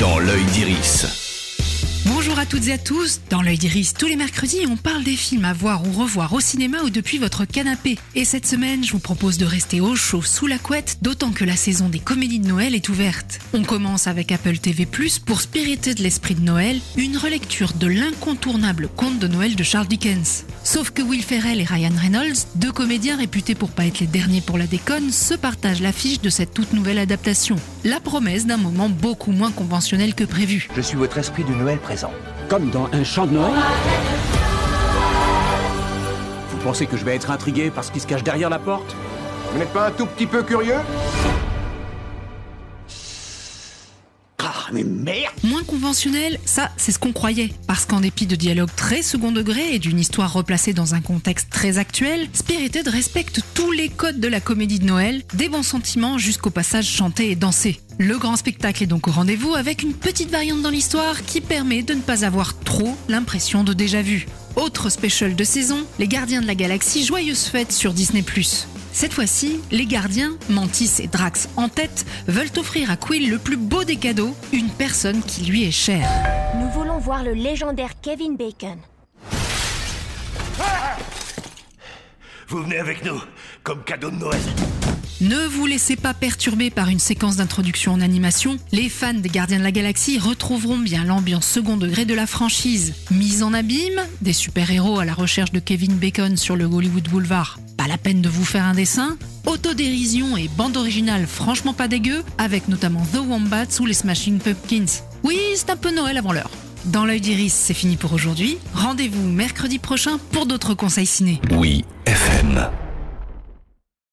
dans l'œil d'Iris. Bonjour à toutes et à tous. Dans l'œil d'Iris, tous les mercredis, on parle des films à voir ou revoir au cinéma ou depuis votre canapé. Et cette semaine, je vous propose de rester au chaud sous la couette, d'autant que la saison des comédies de Noël est ouverte. On commence avec Apple TV+, pour spiriter de l'esprit de Noël, une relecture de l'incontournable conte de Noël de Charles Dickens. Sauf que Will Ferrell et Ryan Reynolds, deux comédiens réputés pour pas être les derniers pour la déconne, se partagent l'affiche de cette toute nouvelle adaptation. La promesse d'un moment beaucoup moins conventionnel que prévu. Je suis votre esprit du Noël présent. Comme dans un chant de Noël Vous pensez que je vais être intrigué par ce qui se cache derrière la porte? Vous n'êtes pas un tout petit peu curieux? Merde Moins conventionnel, ça, c'est ce qu'on croyait. Parce qu'en dépit de dialogues très second degré et d'une histoire replacée dans un contexte très actuel, Spirited respecte tous les codes de la comédie de Noël, des bons sentiments jusqu'au passage chanté et dansé. Le grand spectacle est donc au rendez-vous avec une petite variante dans l'histoire qui permet de ne pas avoir trop l'impression de déjà vu. Autre special de saison, Les Gardiens de la Galaxie Joyeuse Fête sur Disney+. Cette fois-ci, les gardiens, Mantis et Drax en tête, veulent offrir à Quill le plus beau des cadeaux, une personne qui lui est chère. Nous voulons voir le légendaire Kevin Bacon. Vous venez avec nous, comme cadeau de Noël. Ne vous laissez pas perturber par une séquence d'introduction en animation. Les fans des Gardiens de la Galaxie retrouveront bien l'ambiance second degré de la franchise. Mise en abîme, des super-héros à la recherche de Kevin Bacon sur le Hollywood Boulevard. Pas la peine de vous faire un dessin. Autodérision et bande originale franchement pas dégueu, avec notamment The Wombats ou les Smashing Pumpkins. Oui, c'est un peu Noël avant l'heure. Dans l'œil d'Iris, c'est fini pour aujourd'hui. Rendez-vous mercredi prochain pour d'autres conseils ciné. Oui, FM.